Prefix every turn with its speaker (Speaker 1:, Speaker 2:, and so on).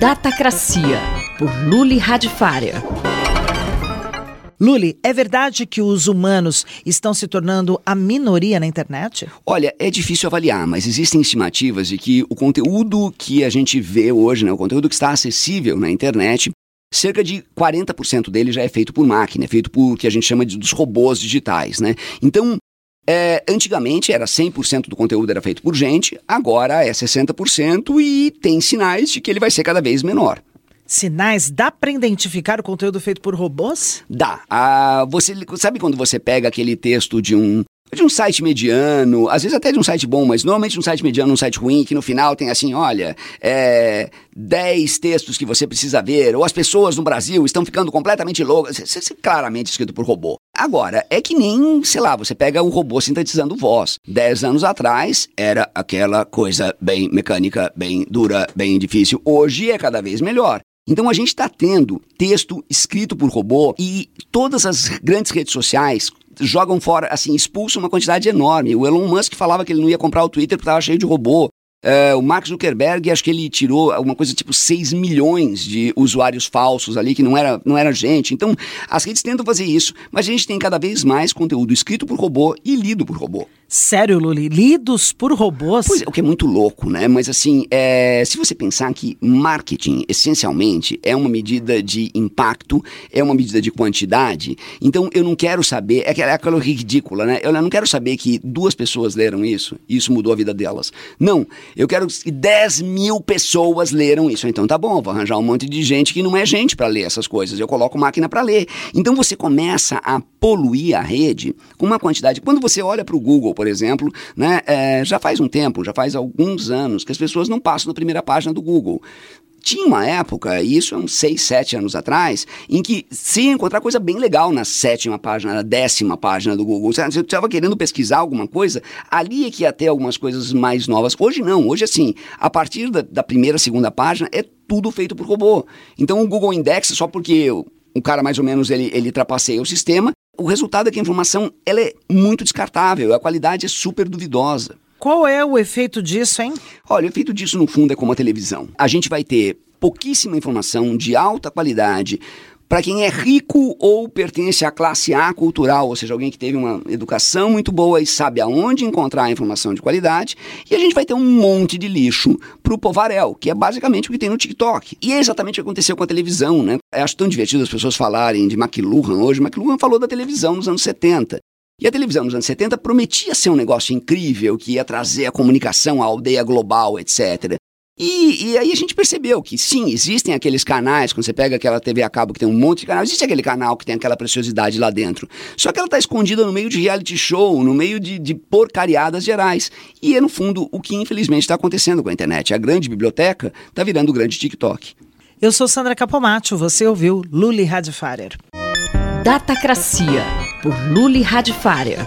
Speaker 1: Datacracia, por Luli Radifária.
Speaker 2: Luli, é verdade que os humanos estão se tornando a minoria na internet?
Speaker 3: Olha, é difícil avaliar, mas existem estimativas de que o conteúdo que a gente vê hoje, né, o conteúdo que está acessível na internet, cerca de 40% dele já é feito por máquina, é feito por o que a gente chama de, dos robôs digitais, né? Então, é, antigamente era 100% do conteúdo era feito por gente, agora é 60% e tem sinais de que ele vai ser cada vez menor.
Speaker 2: Sinais? Dá para identificar o conteúdo feito por robôs?
Speaker 3: Dá. Ah, você sabe quando você pega aquele texto de um de um site mediano, às vezes até de um site bom, mas normalmente um site mediano, um site ruim, que no final tem assim, olha, é, 10 textos que você precisa ver, ou as pessoas no Brasil estão ficando completamente loucas, isso é claramente escrito por robô. Agora, é que nem, sei lá, você pega o robô sintetizando voz. 10 anos atrás era aquela coisa bem mecânica, bem dura, bem difícil. Hoje é cada vez melhor. Então a gente está tendo texto escrito por robô e todas as grandes redes sociais jogam fora, assim, expulsam uma quantidade enorme. O Elon Musk falava que ele não ia comprar o Twitter porque estava cheio de robô. Uh, o Mark Zuckerberg, acho que ele tirou alguma coisa tipo 6 milhões de usuários falsos ali, que não era, não era gente. Então, as redes tentam fazer isso, mas a gente tem cada vez mais conteúdo escrito por robô e lido por robô.
Speaker 2: Sério, Luli? Lidos por robôs?
Speaker 3: Pois é, o que é muito louco, né? Mas assim, é, se você pensar que marketing, essencialmente, é uma medida de impacto, é uma medida de quantidade, então eu não quero saber, é aquela, é ridícula, né? Eu não quero saber que duas pessoas leram isso e isso mudou a vida delas. Não, eu quero que 10 mil pessoas leram isso. Então tá bom, vou arranjar um monte de gente que não é gente para ler essas coisas, eu coloco máquina para ler. Então você começa a poluir a rede com uma quantidade. Quando você olha para o Google, por exemplo, né, é, já faz um tempo, já faz alguns anos que as pessoas não passam na primeira página do Google. Tinha uma época, isso é uns 6, 7 anos atrás, em que se encontrar coisa bem legal na sétima página, na décima página do Google. Você estava querendo pesquisar alguma coisa, ali é que ia ter algumas coisas mais novas. Hoje não, hoje assim, a partir da, da primeira, segunda página é tudo feito por robô. Então o Google Index, só porque o cara mais ou menos ele, ele trapaceia o sistema, o resultado é que a informação ela é muito descartável, a qualidade é super duvidosa.
Speaker 2: Qual é o efeito disso, hein?
Speaker 3: Olha, o efeito disso no fundo é como a televisão. A gente vai ter pouquíssima informação de alta qualidade para quem é rico ou pertence à classe A cultural, ou seja, alguém que teve uma educação muito boa e sabe aonde encontrar a informação de qualidade, e a gente vai ter um monte de lixo para o povarel, que é basicamente o que tem no TikTok. E é exatamente o que aconteceu com a televisão, né? Eu acho tão divertido as pessoas falarem de McLuhan hoje. McLuhan falou da televisão nos anos 70. E a televisão nos anos 70 prometia ser um negócio incrível, que ia trazer a comunicação à aldeia global, etc. E, e, aí a gente percebeu que sim, existem aqueles canais, quando você pega aquela TV a cabo que tem um monte de canal, existe aquele canal que tem aquela preciosidade lá dentro. Só que ela está escondida no meio de reality show, no meio de, de porcariadas gerais. E é, no fundo, o que infelizmente está acontecendo com a internet. A grande biblioteca está virando o grande TikTok.
Speaker 2: Eu sou Sandra Capomatto, você ouviu Luli Radfarer.
Speaker 1: Datacracia, por Luli Radfarer.